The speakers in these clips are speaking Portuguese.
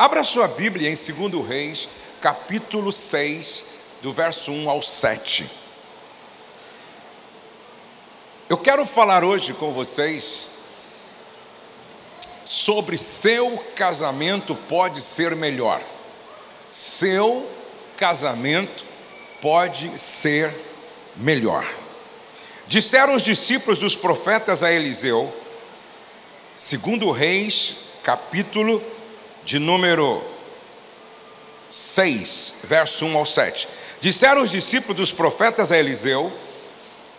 Abra sua Bíblia em 2 Reis, capítulo 6, do verso 1 ao 7. Eu quero falar hoje com vocês sobre seu casamento pode ser melhor. Seu casamento pode ser melhor. Disseram os discípulos dos profetas a Eliseu, segundo Reis, capítulo de número 6, verso 1 ao 7. Disseram os discípulos dos profetas a Eliseu: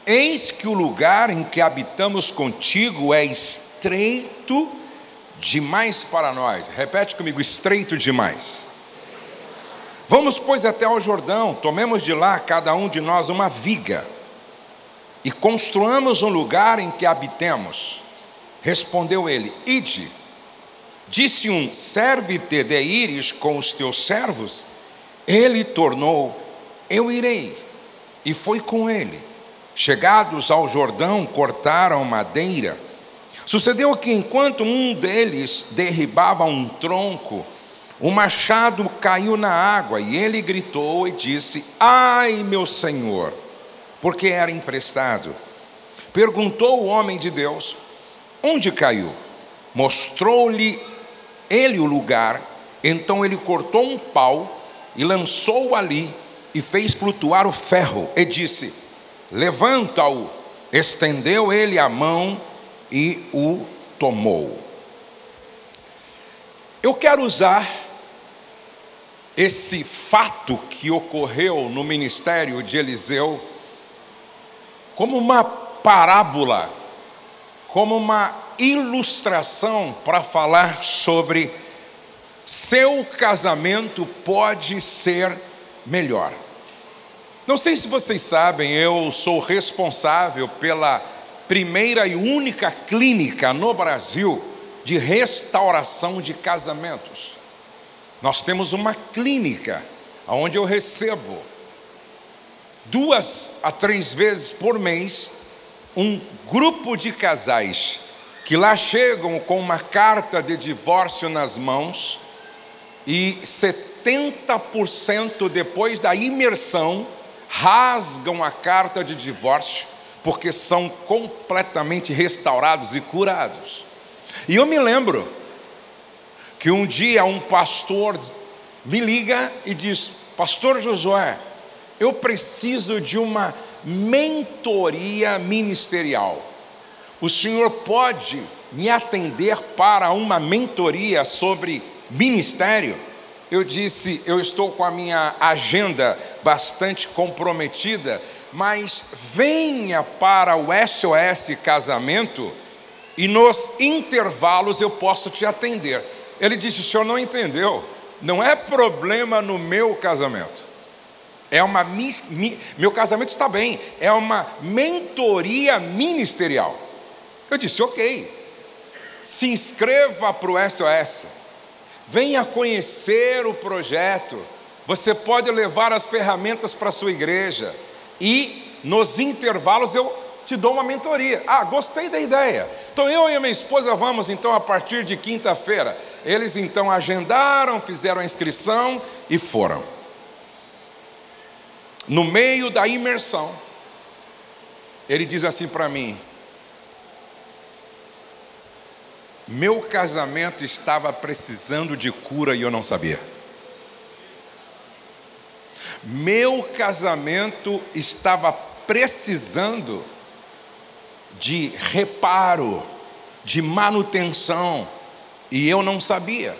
Eis que o lugar em que habitamos contigo é estreito demais para nós. Repete comigo: estreito demais. Vamos, pois, até ao Jordão, tomemos de lá cada um de nós uma viga e construamos um lugar em que habitemos. Respondeu ele: Ide. Disse um: Serve-te de ires com os teus servos? Ele tornou: Eu irei. E foi com ele. Chegados ao Jordão, cortaram madeira. Sucedeu que enquanto um deles derribava um tronco, o machado caiu na água e ele gritou e disse: Ai, meu senhor, porque era emprestado. Perguntou o homem de Deus: Onde caiu? Mostrou-lhe ele o lugar, então ele cortou um pau e lançou-o ali e fez flutuar o ferro e disse: Levanta-o. Estendeu ele a mão e o tomou. Eu quero usar esse fato que ocorreu no ministério de Eliseu como uma parábola, como uma ilustração para falar sobre seu casamento pode ser melhor. Não sei se vocês sabem, eu sou responsável pela primeira e única clínica no Brasil de restauração de casamentos. Nós temos uma clínica onde eu recebo duas a três vezes por mês, um grupo de casais que lá chegam com uma carta de divórcio nas mãos e 70% depois da imersão rasgam a carta de divórcio porque são completamente restaurados e curados. E eu me lembro que um dia um pastor me liga e diz: Pastor Josué, eu preciso de uma mentoria ministerial. O senhor pode me atender para uma mentoria sobre ministério? Eu disse, eu estou com a minha agenda bastante comprometida, mas venha para o SOS Casamento e nos intervalos eu posso te atender. Ele disse: o senhor não entendeu, não é problema no meu casamento. É uma meu casamento está bem, é uma mentoria ministerial. Eu disse: "OK. Se inscreva para o SOS. Venha conhecer o projeto. Você pode levar as ferramentas para a sua igreja e nos intervalos eu te dou uma mentoria. Ah, gostei da ideia. Então eu e a minha esposa vamos então a partir de quinta-feira. Eles então agendaram, fizeram a inscrição e foram no meio da imersão, ele diz assim para mim: Meu casamento estava precisando de cura e eu não sabia. Meu casamento estava precisando de reparo, de manutenção, e eu não sabia.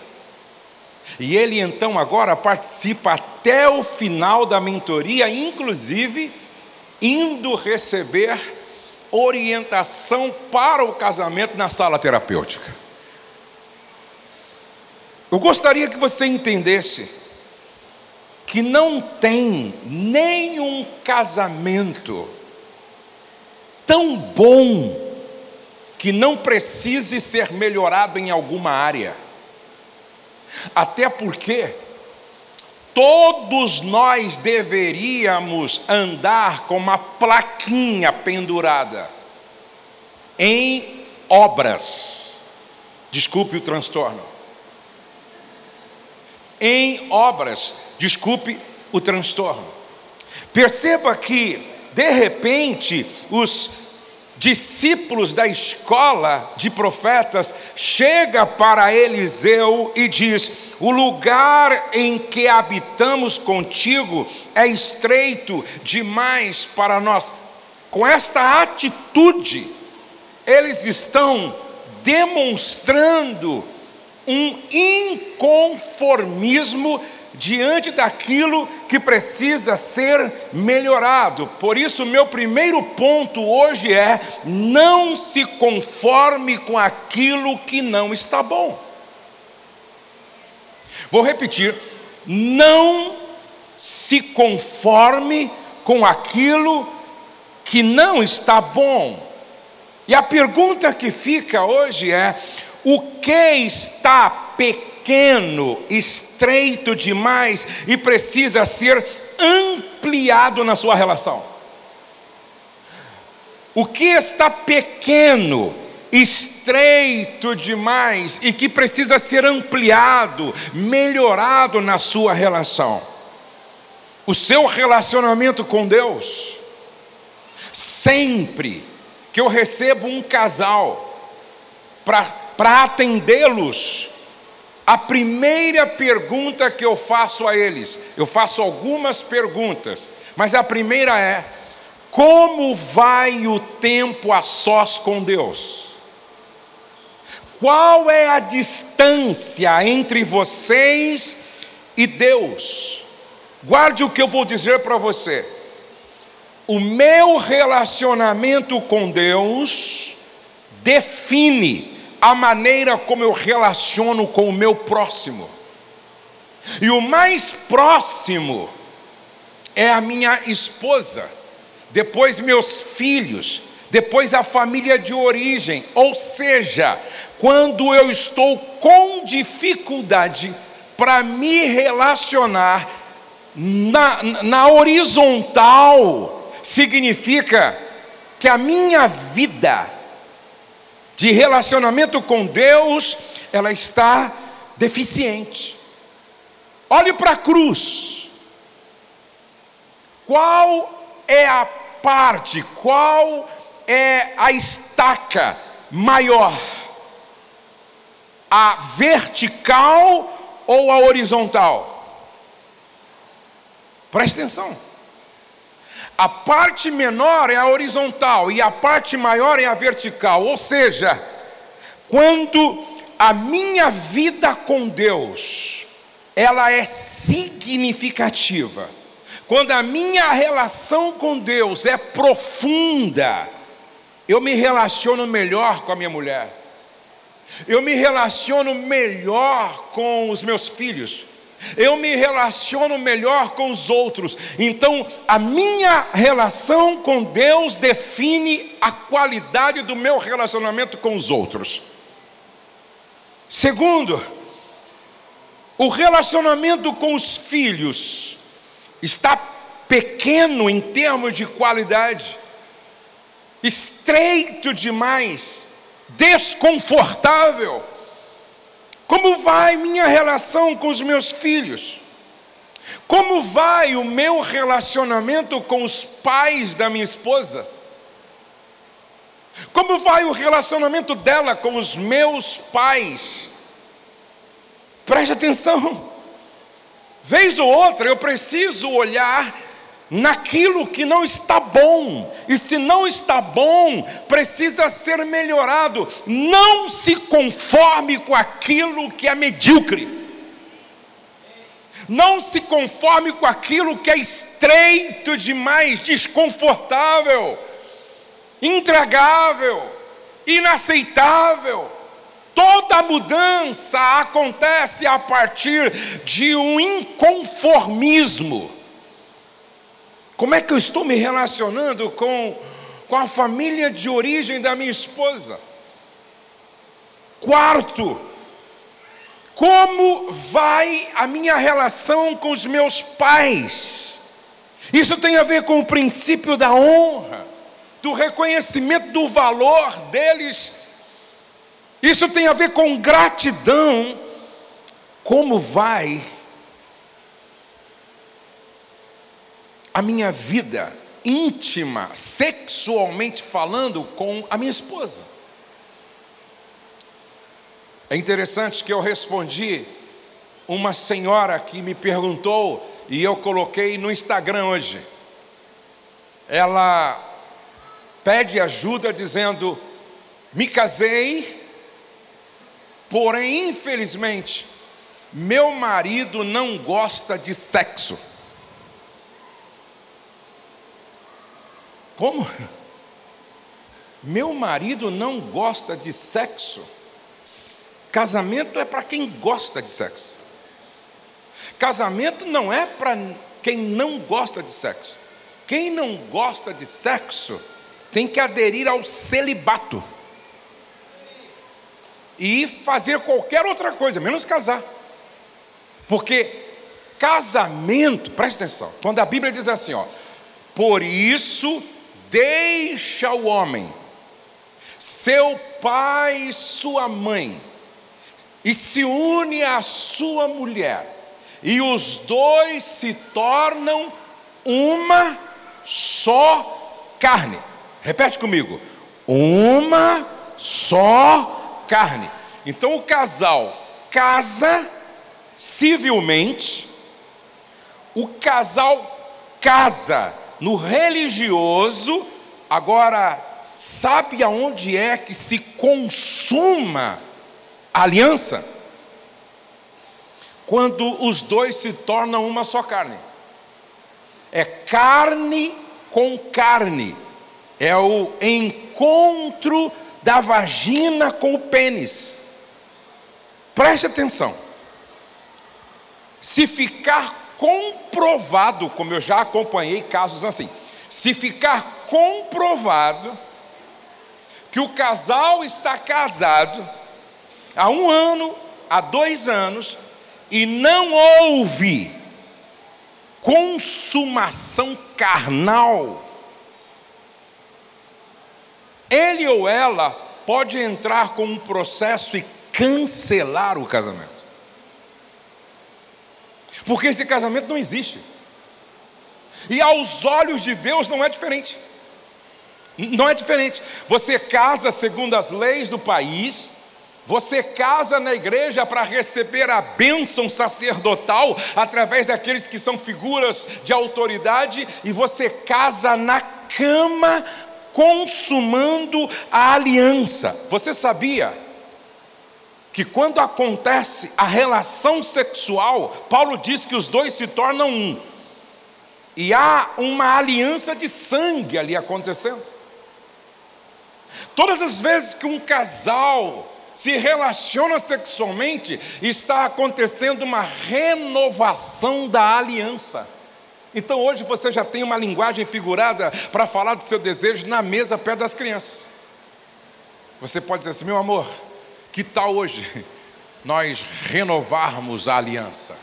E ele então agora participa até o final da mentoria, inclusive indo receber orientação para o casamento na sala terapêutica. Eu gostaria que você entendesse que não tem nenhum casamento tão bom que não precise ser melhorado em alguma área. Até porque todos nós deveríamos andar com uma plaquinha pendurada em obras. Desculpe o transtorno. em obras. Desculpe o transtorno. Perceba que, de repente, os discípulos da escola de profetas chega para Eliseu e diz: "O lugar em que habitamos contigo é estreito demais para nós". Com esta atitude, eles estão demonstrando um inconformismo diante daquilo que precisa ser melhorado. Por isso, meu primeiro ponto hoje é: não se conforme com aquilo que não está bom. Vou repetir: não se conforme com aquilo que não está bom. E a pergunta que fica hoje é: o que está pequeno, estreito demais e precisa ser ampliado na sua relação? O que está pequeno, estreito demais e que precisa ser ampliado, melhorado na sua relação? O seu relacionamento com Deus sempre que eu recebo um casal para atendê-los, a primeira pergunta que eu faço a eles, eu faço algumas perguntas, mas a primeira é: como vai o tempo a sós com Deus? Qual é a distância entre vocês e Deus? Guarde o que eu vou dizer para você. O meu relacionamento com Deus define a maneira como eu relaciono com o meu próximo. E o mais próximo é a minha esposa, depois meus filhos, depois a família de origem. Ou seja, quando eu estou com dificuldade para me relacionar na, na horizontal, significa que a minha vida de relacionamento com Deus, ela está deficiente. Olhe para a cruz. Qual é a parte, qual é a estaca maior? A vertical ou a horizontal? Preste atenção. A parte menor é a horizontal e a parte maior é a vertical. Ou seja, quando a minha vida com Deus, ela é significativa. Quando a minha relação com Deus é profunda, eu me relaciono melhor com a minha mulher. Eu me relaciono melhor com os meus filhos eu me relaciono melhor com os outros. Então, a minha relação com Deus define a qualidade do meu relacionamento com os outros. Segundo, o relacionamento com os filhos está pequeno em termos de qualidade, estreito demais, desconfortável. Como vai minha relação com os meus filhos? Como vai o meu relacionamento com os pais da minha esposa? Como vai o relacionamento dela com os meus pais? Preste atenção. Vez ou outra eu preciso olhar naquilo que não está bom, e se não está bom, precisa ser melhorado. Não se conforme com aquilo que é medíocre. Não se conforme com aquilo que é estreito demais, desconfortável, intragável, inaceitável. Toda mudança acontece a partir de um inconformismo. Como é que eu estou me relacionando com, com a família de origem da minha esposa? Quarto, como vai a minha relação com os meus pais? Isso tem a ver com o princípio da honra, do reconhecimento do valor deles. Isso tem a ver com gratidão. Como vai a minha vida íntima, sexualmente falando, com a minha esposa. É interessante que eu respondi uma senhora que me perguntou e eu coloquei no Instagram hoje. Ela pede ajuda dizendo: Me casei, porém, infelizmente, meu marido não gosta de sexo. Como? Meu marido não gosta de sexo. Casamento é para quem gosta de sexo. Casamento não é para quem não gosta de sexo. Quem não gosta de sexo tem que aderir ao celibato e fazer qualquer outra coisa, menos casar. Porque casamento, presta atenção, quando a Bíblia diz assim, ó, por isso deixa o homem, seu pai e sua mãe, e se une à sua mulher, e os dois se tornam uma só carne. Repete comigo: uma só carne. Então o casal casa civilmente, o casal casa no religioso, agora, sabe aonde é que se consuma a aliança? Quando os dois se tornam uma só carne. É carne com carne. É o encontro da vagina com o pênis. Preste atenção. Se ficar comprovado, como eu já acompanhei casos assim, se ficar comprovado que o casal está casado há um ano, há dois anos, e não houve consumação carnal, ele ou ela pode entrar com um processo e cancelar o casamento. Porque esse casamento não existe. E aos olhos de Deus não é diferente. Não é diferente. Você casa segundo as leis do país, você casa na igreja para receber a bênção sacerdotal através daqueles que são figuras de autoridade, e você casa na cama consumando a aliança. Você sabia que quando acontece a relação sexual, Paulo diz que os dois se tornam um. E há uma aliança de sangue ali acontecendo. Todas as vezes que um casal se relaciona sexualmente, está acontecendo uma renovação da aliança. Então hoje você já tem uma linguagem figurada para falar do seu desejo na mesa perto das crianças. Você pode dizer assim, meu amor, que tal hoje nós renovarmos a aliança?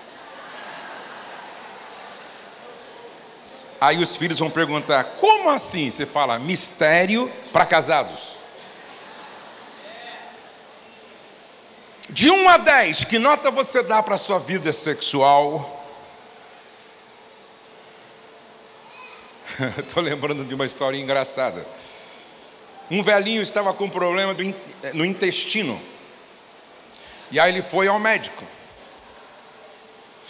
Aí os filhos vão perguntar: como assim? Você fala, mistério para casados. De 1 a 10, que nota você dá para a sua vida sexual? Estou lembrando de uma história engraçada. Um velhinho estava com problema no intestino. E aí ele foi ao médico.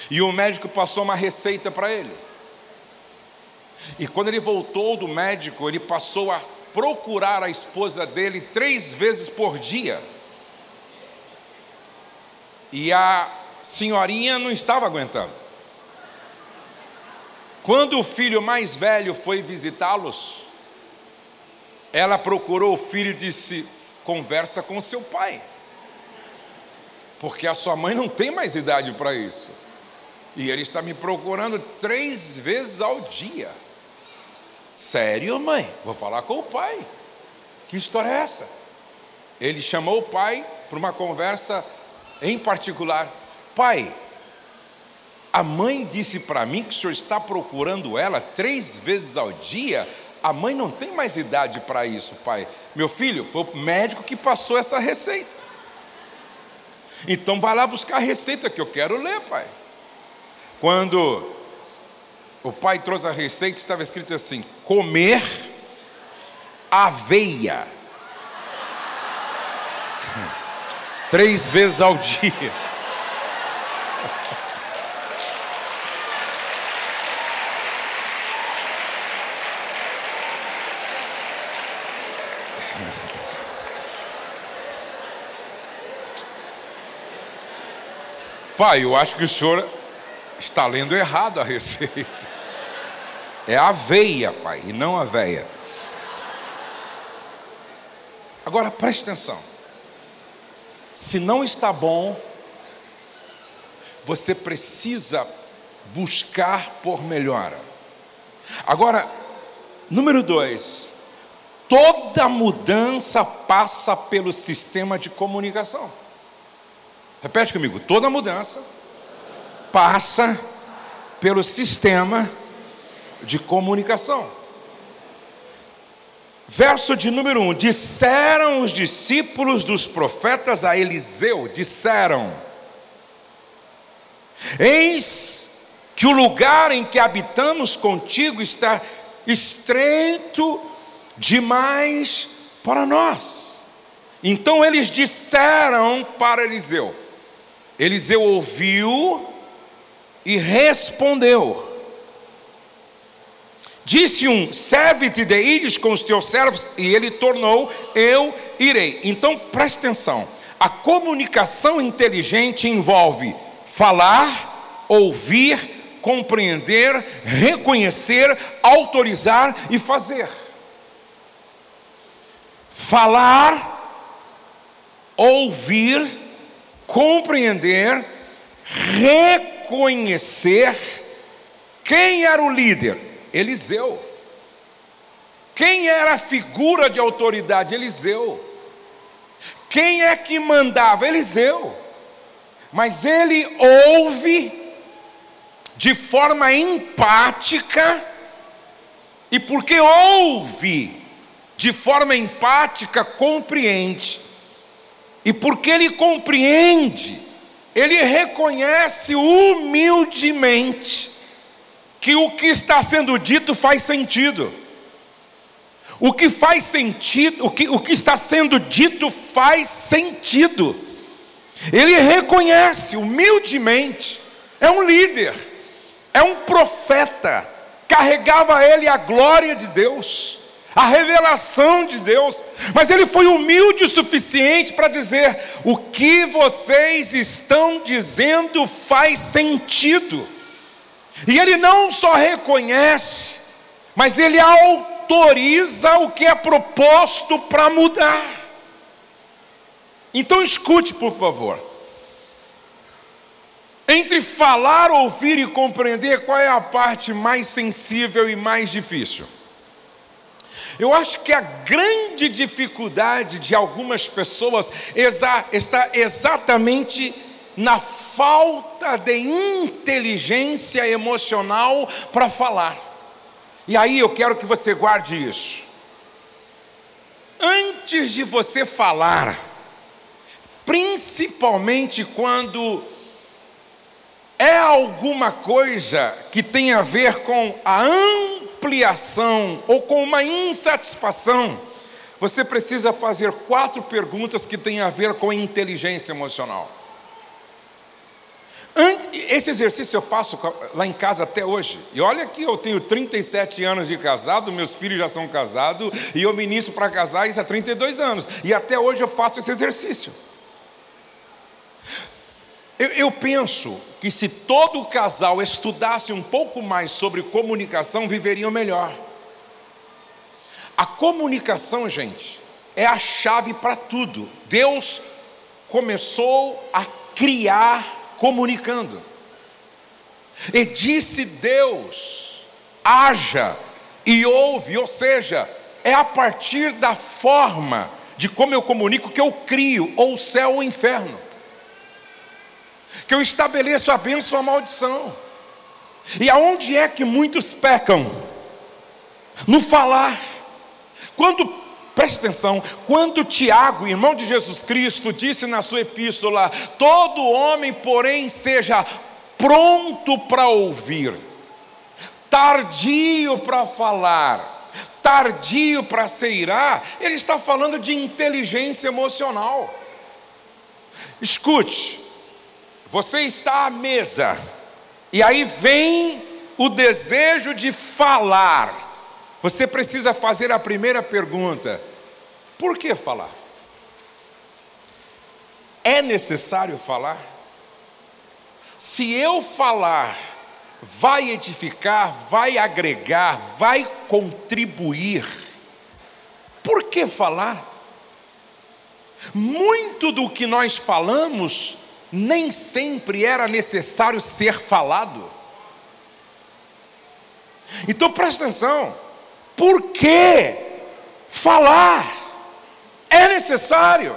E o médico passou uma receita para ele. E quando ele voltou do médico, ele passou a procurar a esposa dele três vezes por dia. E a senhorinha não estava aguentando. Quando o filho mais velho foi visitá-los, ela procurou o filho e disse: conversa com seu pai porque a sua mãe não tem mais idade para isso. E ele está me procurando três vezes ao dia. Sério, mãe? Vou falar com o pai. Que história é essa? Ele chamou o pai para uma conversa em particular. Pai, a mãe disse para mim que o senhor está procurando ela três vezes ao dia. A mãe não tem mais idade para isso, pai. Meu filho, foi o médico que passou essa receita. Então vai lá buscar a receita que eu quero ler, pai. Quando o pai trouxe a receita, estava escrito assim: comer aveia. Três vezes ao dia. Pai, eu acho que o senhor está lendo errado a receita. É aveia, pai, e não aveia. Agora preste atenção. Se não está bom, você precisa buscar por melhora. Agora, número dois, toda mudança passa pelo sistema de comunicação. Repete comigo: toda mudança passa pelo sistema de comunicação. Verso de número 1: um, Disseram os discípulos dos profetas a Eliseu: Disseram, Eis que o lugar em que habitamos contigo está estreito demais para nós. Então eles disseram para Eliseu: Eliseu ouviu e respondeu. Disse um: serve-te de ires com os teus servos, e ele tornou: eu irei. Então preste atenção: a comunicação inteligente envolve falar, ouvir, compreender, reconhecer, autorizar e fazer. Falar, ouvir, compreender, reconhecer quem era o líder? Eliseu. Quem era a figura de autoridade? Eliseu. Quem é que mandava? Eliseu. Mas ele ouve de forma empática, e porque ouve de forma empática, compreende. E porque ele compreende, ele reconhece humildemente que o que está sendo dito faz sentido. O que faz sentido, o que, o que está sendo dito faz sentido. Ele reconhece humildemente, é um líder, é um profeta, carregava ele a glória de Deus a revelação de Deus, mas ele foi humilde o suficiente para dizer: o que vocês estão dizendo faz sentido. E ele não só reconhece, mas ele autoriza o que é proposto para mudar. Então escute, por favor. Entre falar, ouvir e compreender, qual é a parte mais sensível e mais difícil? Eu acho que a grande dificuldade de algumas pessoas está exatamente na falta de inteligência emocional para falar. E aí eu quero que você guarde isso. Antes de você falar, principalmente quando é alguma coisa que tem a ver com a ampliação ou com uma insatisfação, você precisa fazer quatro perguntas que têm a ver com inteligência emocional. Esse exercício eu faço lá em casa até hoje. E olha que eu tenho 37 anos de casado, meus filhos já são casados, e eu ministro para casais há 32 anos. E até hoje eu faço esse exercício. Eu, eu penso que se todo casal estudasse um pouco mais sobre comunicação, viveriam melhor. A comunicação, gente, é a chave para tudo. Deus começou a criar comunicando. E disse Deus: haja e ouve, ou seja, é a partir da forma de como eu comunico que eu crio ou o céu ou o inferno que eu estabeleço a bênção ou a maldição. E aonde é que muitos pecam? No falar. Quando, preste atenção, quando Tiago, irmão de Jesus Cristo, disse na sua epístola: Todo homem, porém, seja pronto para ouvir, tardio para falar, tardio para se irar, ele está falando de inteligência emocional. Escute, você está à mesa, e aí vem o desejo de falar. Você precisa fazer a primeira pergunta: por que falar? É necessário falar? Se eu falar, vai edificar, vai agregar, vai contribuir. Por que falar? Muito do que nós falamos nem sempre era necessário ser falado. Então presta atenção, por que falar? É necessário,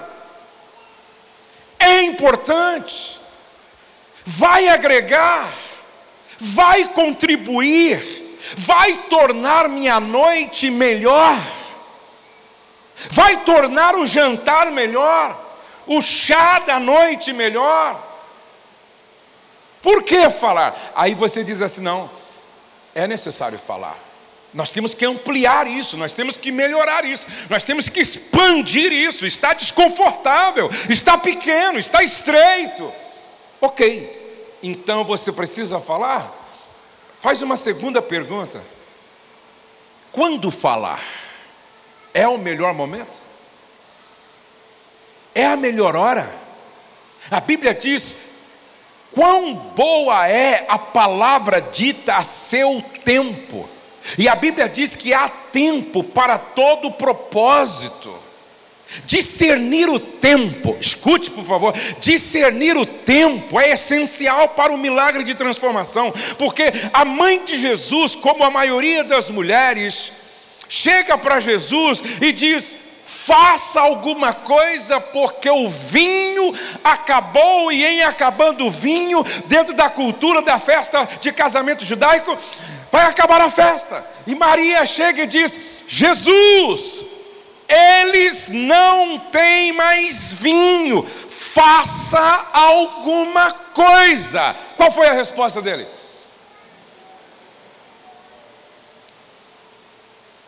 é importante, vai agregar, vai contribuir, vai tornar minha noite melhor, vai tornar o jantar melhor, o chá da noite melhor. Por que falar? Aí você diz assim: não, é necessário falar. Nós temos que ampliar isso, nós temos que melhorar isso, nós temos que expandir isso. Está desconfortável, está pequeno, está estreito. Ok, então você precisa falar? Faz uma segunda pergunta: quando falar? É o melhor momento? É a melhor hora? A Bíblia diz: quão boa é a palavra dita a seu tempo. E a Bíblia diz que há tempo para todo propósito. Discernir o tempo, escute por favor, discernir o tempo é essencial para o milagre de transformação, porque a mãe de Jesus, como a maioria das mulheres, chega para Jesus e diz: faça alguma coisa, porque o vinho acabou, e em acabando o vinho, dentro da cultura da festa de casamento judaico, vai acabar a festa. E Maria chega e diz: Jesus, eles não têm mais vinho, faça alguma coisa. Qual foi a resposta dele?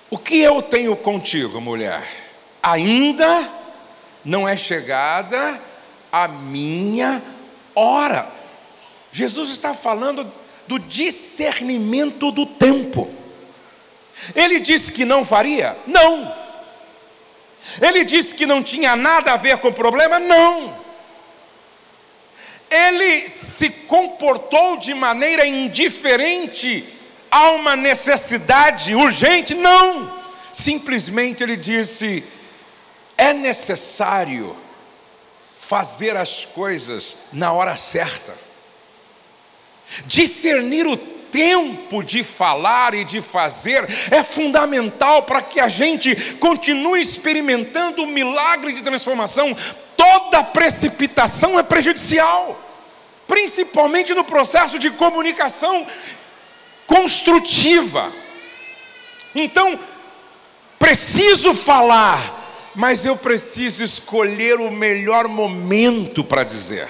O que eu tenho contigo, mulher? Ainda não é chegada a minha hora. Jesus está falando do discernimento do tempo. Ele disse que não faria? Não. Ele disse que não tinha nada a ver com o problema? Não. Ele se comportou de maneira indiferente a uma necessidade urgente? Não. Simplesmente ele disse: é necessário fazer as coisas na hora certa. Discernir o tempo de falar e de fazer é fundamental para que a gente continue experimentando o milagre de transformação. Toda precipitação é prejudicial, principalmente no processo de comunicação construtiva. Então, preciso falar, mas eu preciso escolher o melhor momento para dizer.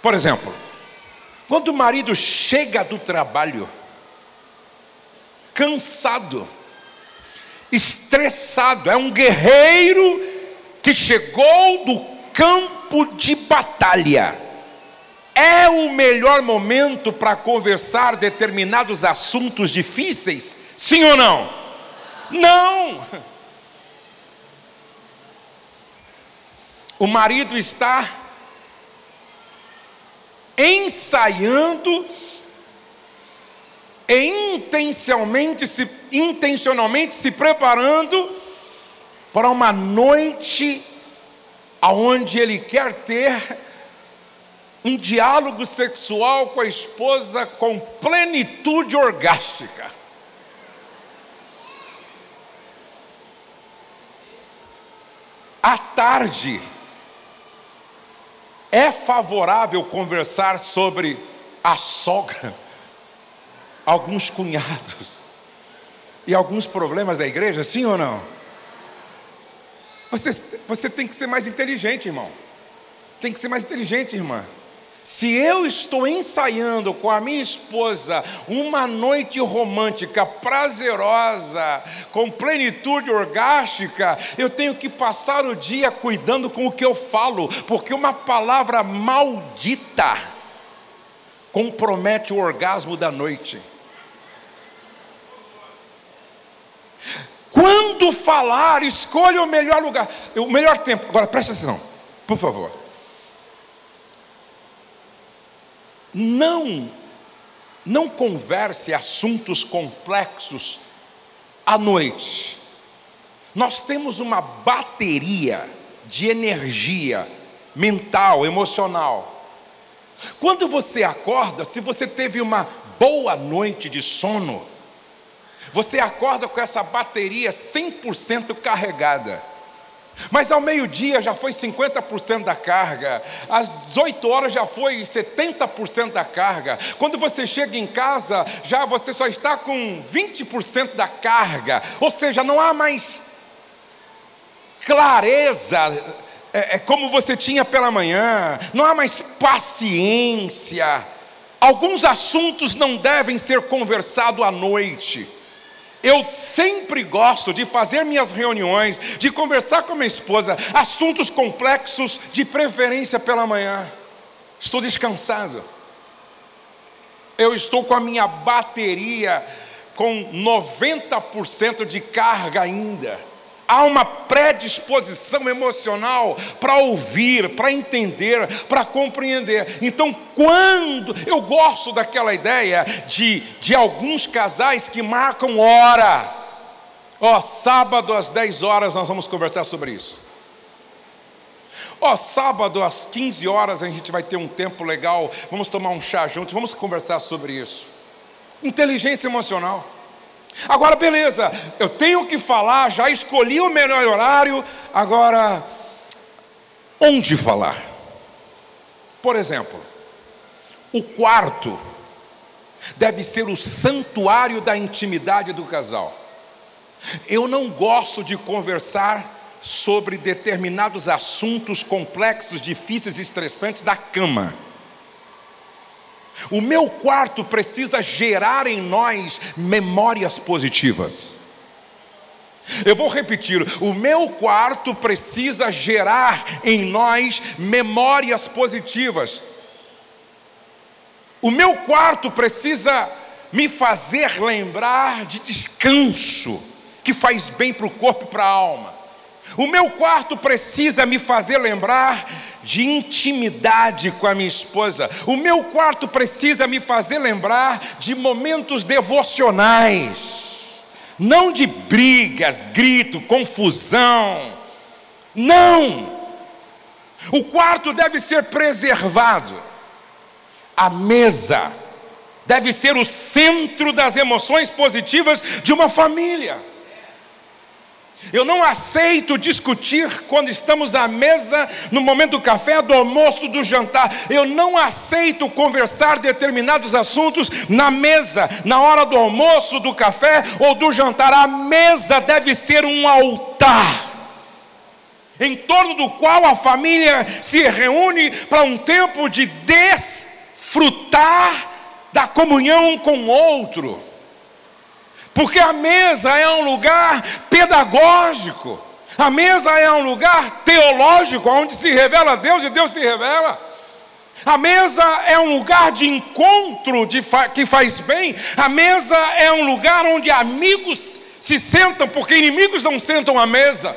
Por exemplo, quando o marido chega do trabalho, cansado, estressado, é um guerreiro que chegou do campo de batalha. É o melhor momento para conversar determinados assuntos difíceis? Sim ou não? Não! O marido está ensaiando e intencionalmente se, intencionalmente se preparando para uma noite aonde ele quer ter um diálogo sexual com a esposa com plenitude orgástica. À tarde, é favorável conversar sobre a sogra, alguns cunhados e alguns problemas da igreja, sim ou não? Você, você tem que ser mais inteligente, irmão. Tem que ser mais inteligente, irmã. Se eu estou ensaiando com a minha esposa uma noite romântica, prazerosa, com plenitude orgástica, eu tenho que passar o dia cuidando com o que eu falo, porque uma palavra maldita compromete o orgasmo da noite. Quando falar, escolha o melhor lugar, o melhor tempo. Agora presta atenção, por favor. Não, não converse assuntos complexos à noite. Nós temos uma bateria de energia mental, emocional. Quando você acorda, se você teve uma boa noite de sono, você acorda com essa bateria 100% carregada. Mas ao meio-dia já foi 50% da carga, às 18 horas já foi 70% da carga. Quando você chega em casa, já você só está com 20% da carga, ou seja, não há mais clareza é, é como você tinha pela manhã, não há mais paciência. Alguns assuntos não devem ser conversados à noite. Eu sempre gosto de fazer minhas reuniões, de conversar com minha esposa, assuntos complexos, de preferência pela manhã. Estou descansado. Eu estou com a minha bateria com 90% de carga ainda há uma predisposição emocional para ouvir, para entender, para compreender. Então, quando eu gosto daquela ideia de, de alguns casais que marcam hora, ó, oh, sábado às 10 horas nós vamos conversar sobre isso. Ó, oh, sábado às 15 horas a gente vai ter um tempo legal, vamos tomar um chá juntos, vamos conversar sobre isso. Inteligência emocional. Agora, beleza, eu tenho que falar, já escolhi o melhor horário, agora, onde falar? Por exemplo, o quarto deve ser o santuário da intimidade do casal. Eu não gosto de conversar sobre determinados assuntos complexos, difíceis estressantes da cama. O meu quarto precisa gerar em nós memórias positivas. Eu vou repetir: o meu quarto precisa gerar em nós memórias positivas. O meu quarto precisa me fazer lembrar de descanso, que faz bem para o corpo e para a alma. O meu quarto precisa me fazer lembrar de intimidade com a minha esposa. O meu quarto precisa me fazer lembrar de momentos devocionais, não de brigas, grito, confusão. Não! O quarto deve ser preservado. A mesa deve ser o centro das emoções positivas de uma família. Eu não aceito discutir quando estamos à mesa, no momento do café, do almoço, do jantar. Eu não aceito conversar determinados assuntos na mesa, na hora do almoço, do café ou do jantar. A mesa deve ser um altar, em torno do qual a família se reúne para um tempo de desfrutar da comunhão com o outro. Porque a mesa é um lugar pedagógico, a mesa é um lugar teológico, onde se revela Deus e Deus se revela. A mesa é um lugar de encontro de fa que faz bem, a mesa é um lugar onde amigos se sentam, porque inimigos não sentam à mesa.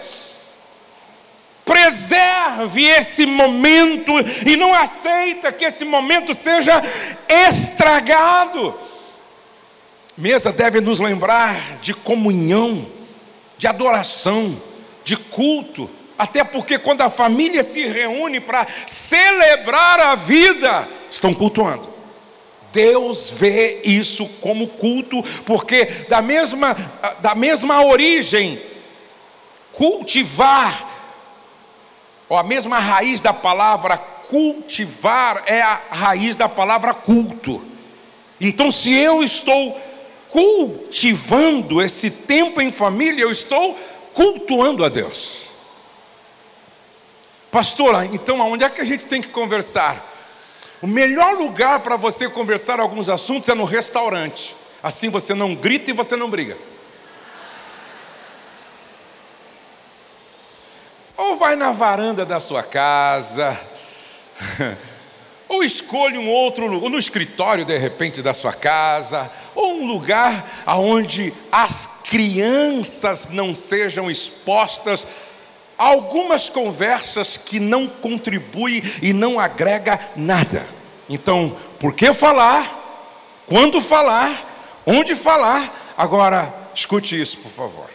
Preserve esse momento e não aceita que esse momento seja estragado. Mesa deve nos lembrar de comunhão, de adoração, de culto, até porque quando a família se reúne para celebrar a vida, estão cultuando. Deus vê isso como culto, porque da mesma, da mesma origem, cultivar, ou a mesma raiz da palavra cultivar é a raiz da palavra culto. Então, se eu estou cultivando esse tempo em família, eu estou cultuando a Deus. Pastora, então aonde é que a gente tem que conversar? O melhor lugar para você conversar alguns assuntos é no restaurante. Assim você não grita e você não briga. Ou vai na varanda da sua casa, ou escolhe um outro lugar, no escritório de repente da sua casa, ou um lugar onde as crianças não sejam expostas a algumas conversas que não contribuem e não agrega nada. Então, por que falar? Quando falar? Onde falar? Agora, escute isso, por favor.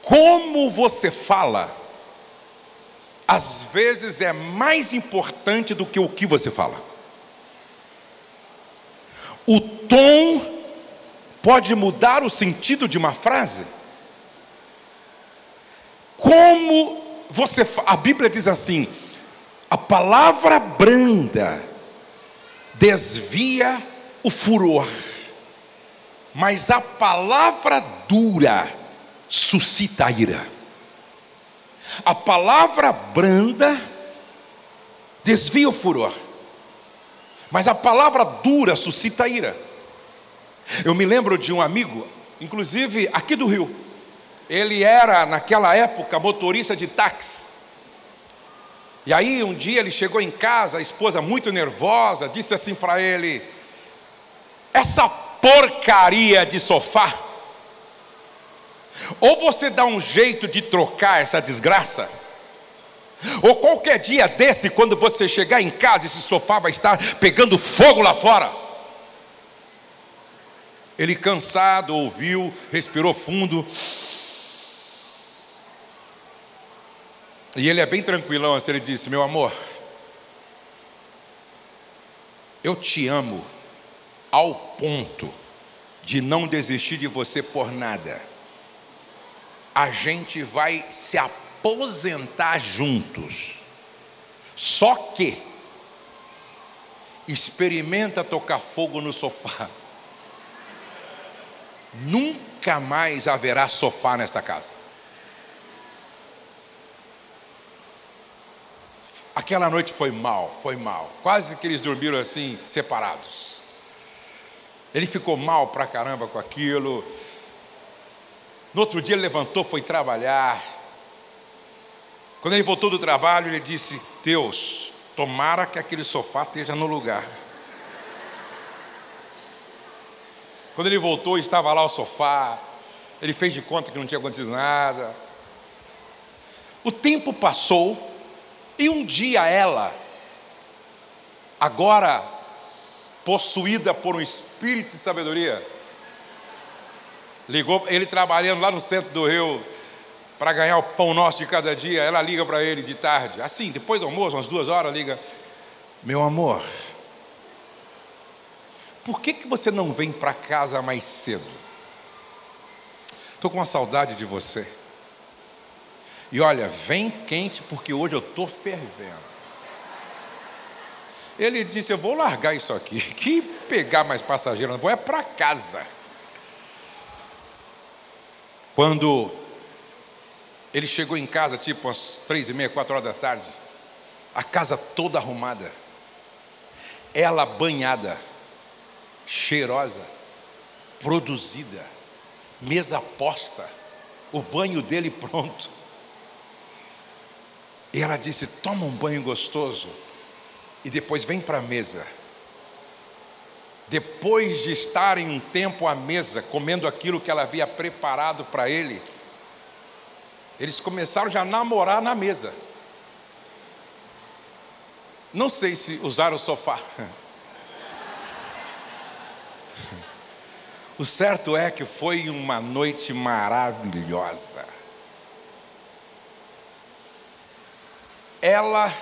Como você fala, às vezes é mais importante do que o que você fala. O tom pode mudar o sentido de uma frase. Como você, a Bíblia diz assim: a palavra branda desvia o furor, mas a palavra dura suscita ira. A palavra branda desvia o furor, mas a palavra dura suscita ira. Eu me lembro de um amigo, inclusive aqui do Rio, ele era naquela época motorista de táxi. E aí um dia ele chegou em casa, a esposa muito nervosa, disse assim para ele: Essa porcaria de sofá ou você dá um jeito de trocar essa desgraça, ou qualquer dia desse, quando você chegar em casa, esse sofá vai estar pegando fogo lá fora. Ele cansado, ouviu, respirou fundo. E ele é bem tranquilão assim, ele disse: Meu amor, eu te amo ao ponto de não desistir de você por nada a gente vai se aposentar juntos. Só que experimenta tocar fogo no sofá. Nunca mais haverá sofá nesta casa. Aquela noite foi mal, foi mal. Quase que eles dormiram assim, separados. Ele ficou mal pra caramba com aquilo. No outro dia ele levantou, foi trabalhar. Quando ele voltou do trabalho, ele disse: Deus, tomara que aquele sofá esteja no lugar. Quando ele voltou, estava lá o sofá. Ele fez de conta que não tinha acontecido nada. O tempo passou e um dia ela, agora possuída por um espírito de sabedoria, Ligou, ele trabalhando lá no centro do Rio para ganhar o pão nosso de cada dia. Ela liga para ele de tarde, assim, depois do almoço, umas duas horas, liga: Meu amor, por que, que você não vem para casa mais cedo? Estou com uma saudade de você. E olha, vem quente porque hoje eu estou fervendo. Ele disse: Eu vou largar isso aqui, que pegar mais passageiro, não vou é para casa. Quando ele chegou em casa, tipo às três e meia, quatro horas da tarde, a casa toda arrumada, ela banhada, cheirosa, produzida, mesa posta, o banho dele pronto. E ela disse: Toma um banho gostoso e depois vem para a mesa depois de estarem um tempo à mesa, comendo aquilo que ela havia preparado para ele, eles começaram já a namorar na mesa. Não sei se usaram o sofá. O certo é que foi uma noite maravilhosa. Ela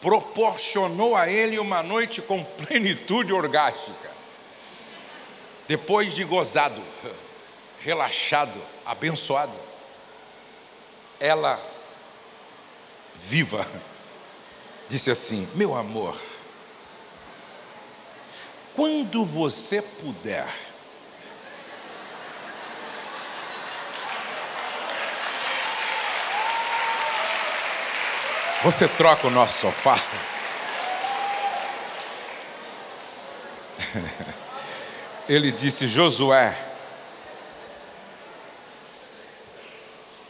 proporcionou a ele uma noite com plenitude orgástica depois de gozado, relaxado, abençoado, ela, viva, disse assim: Meu amor, quando você puder, você troca o nosso sofá. Ele disse: Josué,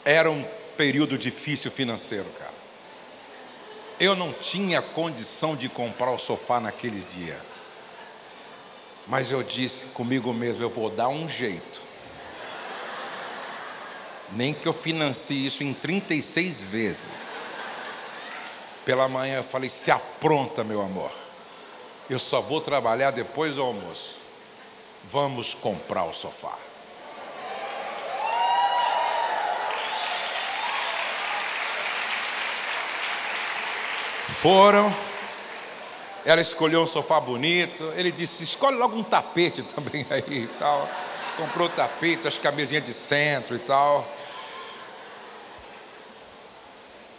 era um período difícil financeiro, cara. Eu não tinha condição de comprar o sofá naqueles dias. Mas eu disse comigo mesmo: eu vou dar um jeito. Nem que eu financie isso em 36 vezes. Pela manhã eu falei: se apronta, meu amor. Eu só vou trabalhar depois do almoço. Vamos comprar o sofá. Foram. Ela escolheu um sofá bonito. Ele disse: escolhe logo um tapete também aí e tal. Comprou tapete, as camisinhas de centro e tal.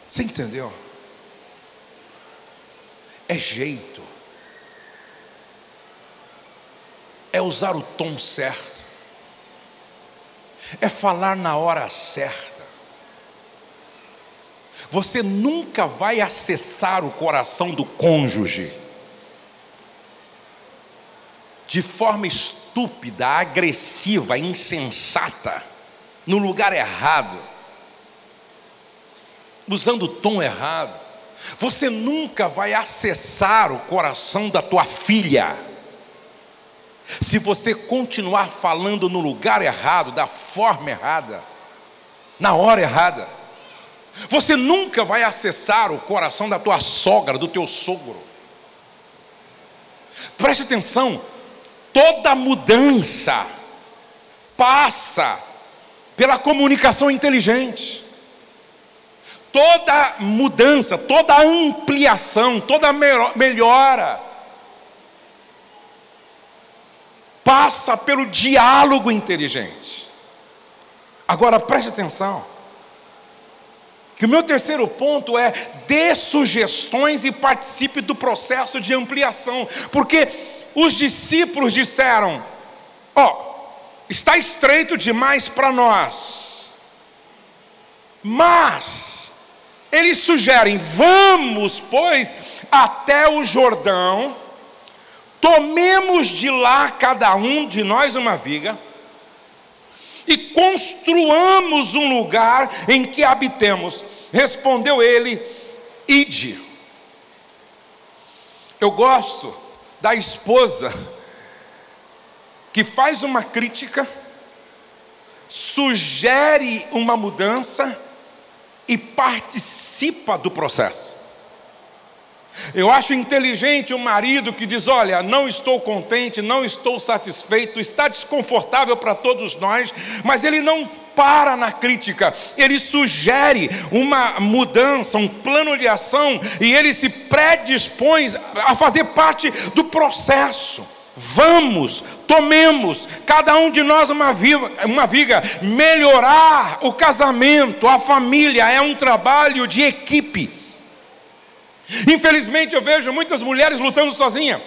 Você entendeu? É jeito. É usar o tom certo. É falar na hora certa. Você nunca vai acessar o coração do cônjuge de forma estúpida, agressiva, insensata, no lugar errado, usando o tom errado. Você nunca vai acessar o coração da tua filha se você continuar falando no lugar errado, da forma errada, na hora errada. Você nunca vai acessar o coração da tua sogra, do teu sogro. Preste atenção, toda mudança passa pela comunicação inteligente. Toda mudança, toda ampliação, toda melhora passa pelo diálogo inteligente. Agora preste atenção que o meu terceiro ponto é dê sugestões e participe do processo de ampliação, porque os discípulos disseram: Ó, oh, está estreito demais para nós, mas eles sugerem: vamos, pois, até o Jordão, tomemos de lá cada um de nós uma viga e construamos um lugar em que habitemos. Respondeu ele: Ide. Eu gosto da esposa que faz uma crítica, sugere uma mudança e participa do processo. Eu acho inteligente o marido que diz: Olha, não estou contente, não estou satisfeito, está desconfortável para todos nós, mas ele não para na crítica, ele sugere uma mudança, um plano de ação e ele se predispõe a fazer parte do processo. Vamos, tomemos, cada um de nós uma, viva, uma viga, melhorar o casamento, a família, é um trabalho de equipe. Infelizmente eu vejo muitas mulheres lutando sozinhas.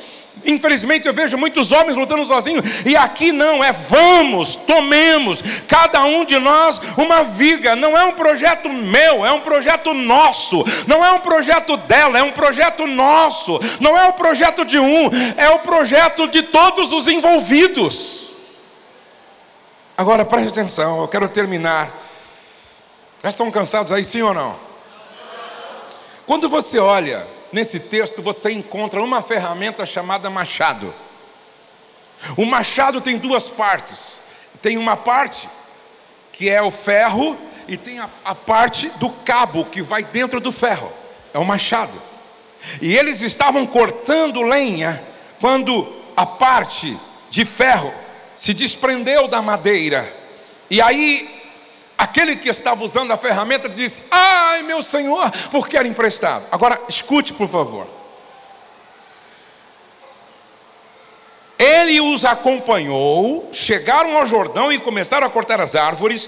Infelizmente eu vejo muitos homens lutando sozinhos, e aqui não, é vamos, tomemos, cada um de nós uma viga, não é um projeto meu, é um projeto nosso, não é um projeto dela, é um projeto nosso, não é o um projeto de um, é o um projeto de todos os envolvidos. Agora preste atenção, eu quero terminar. Já estão cansados aí, sim ou não? Quando você olha nesse texto, você encontra uma ferramenta chamada machado. O machado tem duas partes. Tem uma parte que é o ferro e tem a, a parte do cabo que vai dentro do ferro. É o machado. E eles estavam cortando lenha quando a parte de ferro se desprendeu da madeira. E aí Aquele que estava usando a ferramenta disse: Ai, meu senhor, porque era emprestado. Agora, escute, por favor. Ele os acompanhou, chegaram ao Jordão e começaram a cortar as árvores.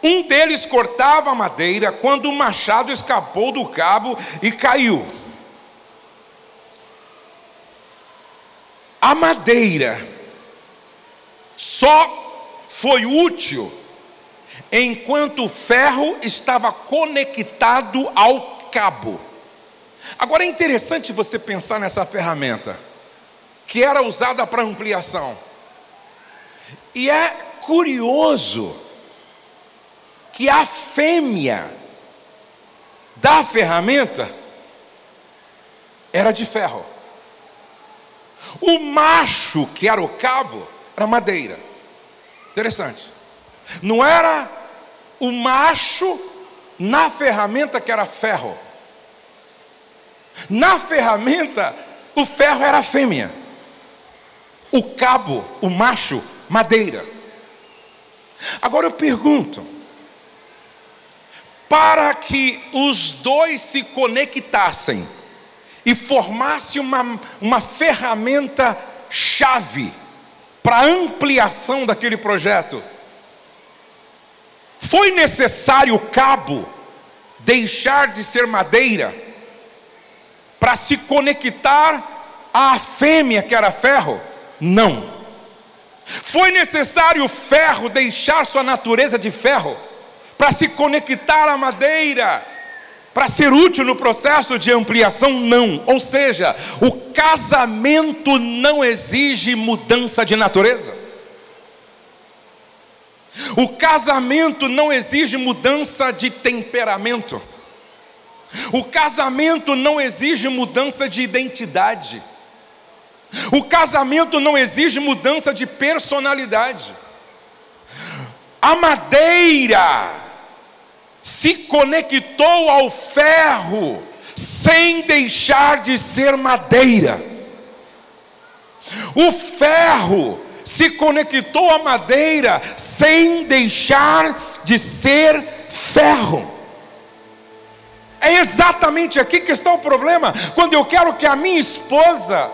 Um deles cortava a madeira quando o machado escapou do cabo e caiu. A madeira só foi útil enquanto o ferro estava conectado ao cabo. Agora é interessante você pensar nessa ferramenta. que era usada para ampliação. E é curioso que a fêmea da ferramenta era de ferro. O macho, que era o cabo, era madeira. Interessante. Não era o macho na ferramenta que era ferro. Na ferramenta, o ferro era fêmea. O cabo, o macho, madeira. Agora eu pergunto: para que os dois se conectassem e formasse uma, uma ferramenta chave para ampliação daquele projeto, foi necessário o cabo deixar de ser madeira para se conectar à fêmea que era ferro? Não. Foi necessário o ferro deixar sua natureza de ferro para se conectar à madeira, para ser útil no processo de ampliação? Não. Ou seja, o casamento não exige mudança de natureza. O casamento não exige mudança de temperamento. O casamento não exige mudança de identidade. O casamento não exige mudança de personalidade. A madeira se conectou ao ferro sem deixar de ser madeira. O ferro se conectou à madeira sem deixar de ser ferro. É exatamente aqui que está o problema. Quando eu quero que a minha esposa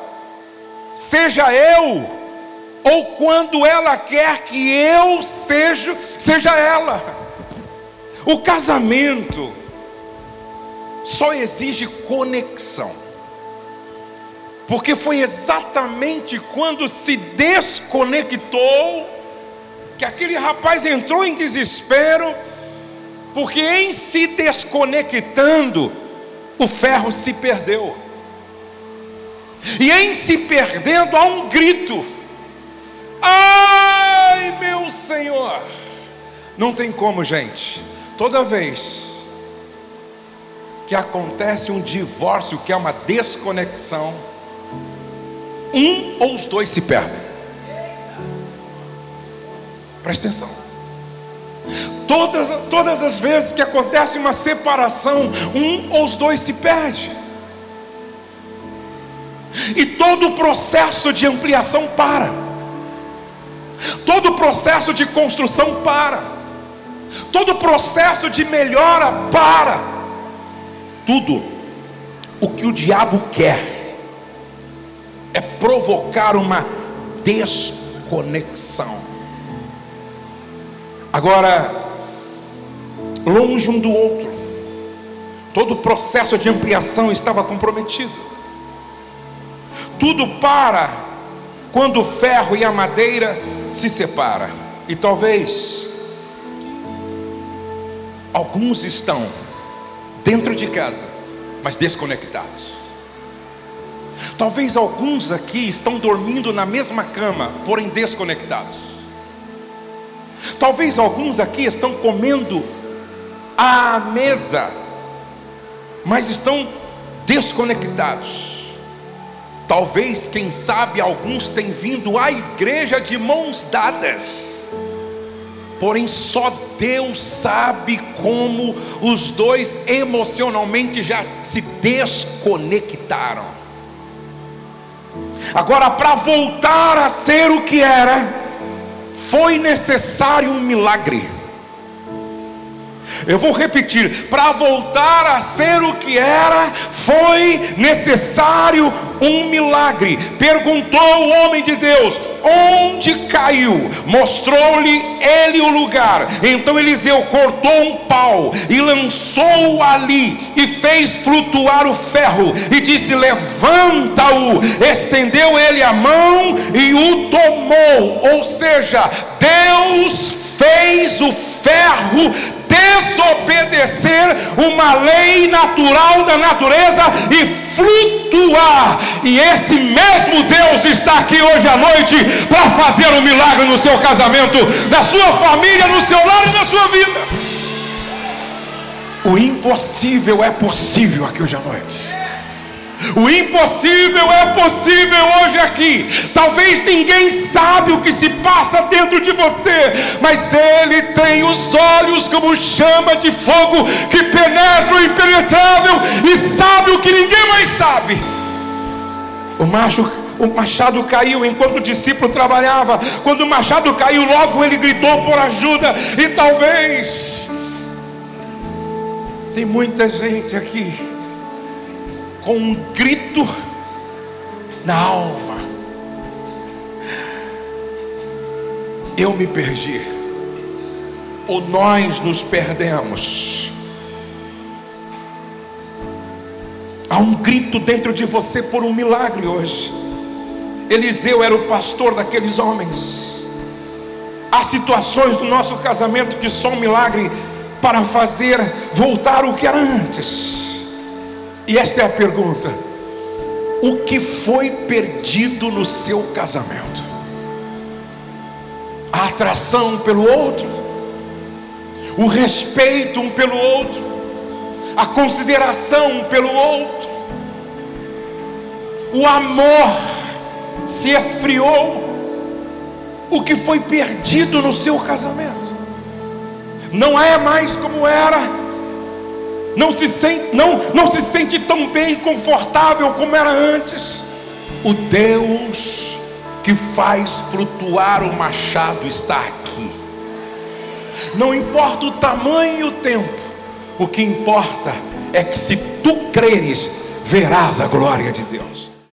seja eu, ou quando ela quer que eu seja, seja ela. O casamento só exige conexão. Porque foi exatamente quando se desconectou que aquele rapaz entrou em desespero porque em se desconectando, o ferro se perdeu. E em se perdendo, há um grito: Ai, meu Senhor! Não tem como, gente. Toda vez que acontece um divórcio, que é uma desconexão, um ou os dois se perdem. Presta atenção. Todas, todas as vezes que acontece uma separação, um ou os dois se perde. E todo o processo de ampliação para. Todo o processo de construção para. Todo o processo de melhora para. Tudo o que o diabo quer é provocar uma desconexão. Agora, longe um do outro. Todo o processo de ampliação estava comprometido. Tudo para quando o ferro e a madeira se separam. E talvez alguns estão dentro de casa, mas desconectados. Talvez alguns aqui estão dormindo na mesma cama, porém desconectados. Talvez alguns aqui estão comendo à mesa, mas estão desconectados. Talvez, quem sabe, alguns têm vindo à igreja de mãos dadas, porém só Deus sabe como os dois emocionalmente já se desconectaram. Agora, para voltar a ser o que era, foi necessário um milagre. Eu vou repetir: para voltar a ser o que era, foi necessário um milagre. Perguntou o homem de Deus: onde caiu? Mostrou-lhe ele o lugar. Então Eliseu cortou um pau e lançou-o ali e fez flutuar o ferro e disse: Levanta-o. Estendeu ele a mão e o tomou. Ou seja, Deus fez o ferro desobedecer uma lei natural da natureza e flutuar. E esse mesmo Deus está aqui hoje à noite para fazer um milagre no seu casamento, na sua família, no seu lar e na sua vida. O impossível é possível aqui hoje à noite. O impossível é possível hoje aqui. Talvez ninguém sabe o que se passa dentro de você, mas ele tem os olhos como chama de fogo que penetra o impenetrável e sabe o que ninguém mais sabe. O macho o machado caiu enquanto o discípulo trabalhava. Quando o machado caiu, logo ele gritou por ajuda. E talvez tem muita gente aqui com um grito na alma: Eu me perdi, ou nós nos perdemos. Há um grito dentro de você por um milagre hoje. Eliseu era o pastor daqueles homens. Há situações do nosso casamento que são um milagre para fazer voltar o que era antes. E esta é a pergunta: o que foi perdido no seu casamento? A atração pelo outro, o respeito um pelo outro, a consideração pelo outro, o amor se esfriou. O que foi perdido no seu casamento? Não é mais como era não se sente, não, não se sente tão bem confortável como era antes. O Deus que faz flutuar o machado está aqui. Não importa o tamanho e o tempo, o que importa é que se tu creres, verás a glória de Deus.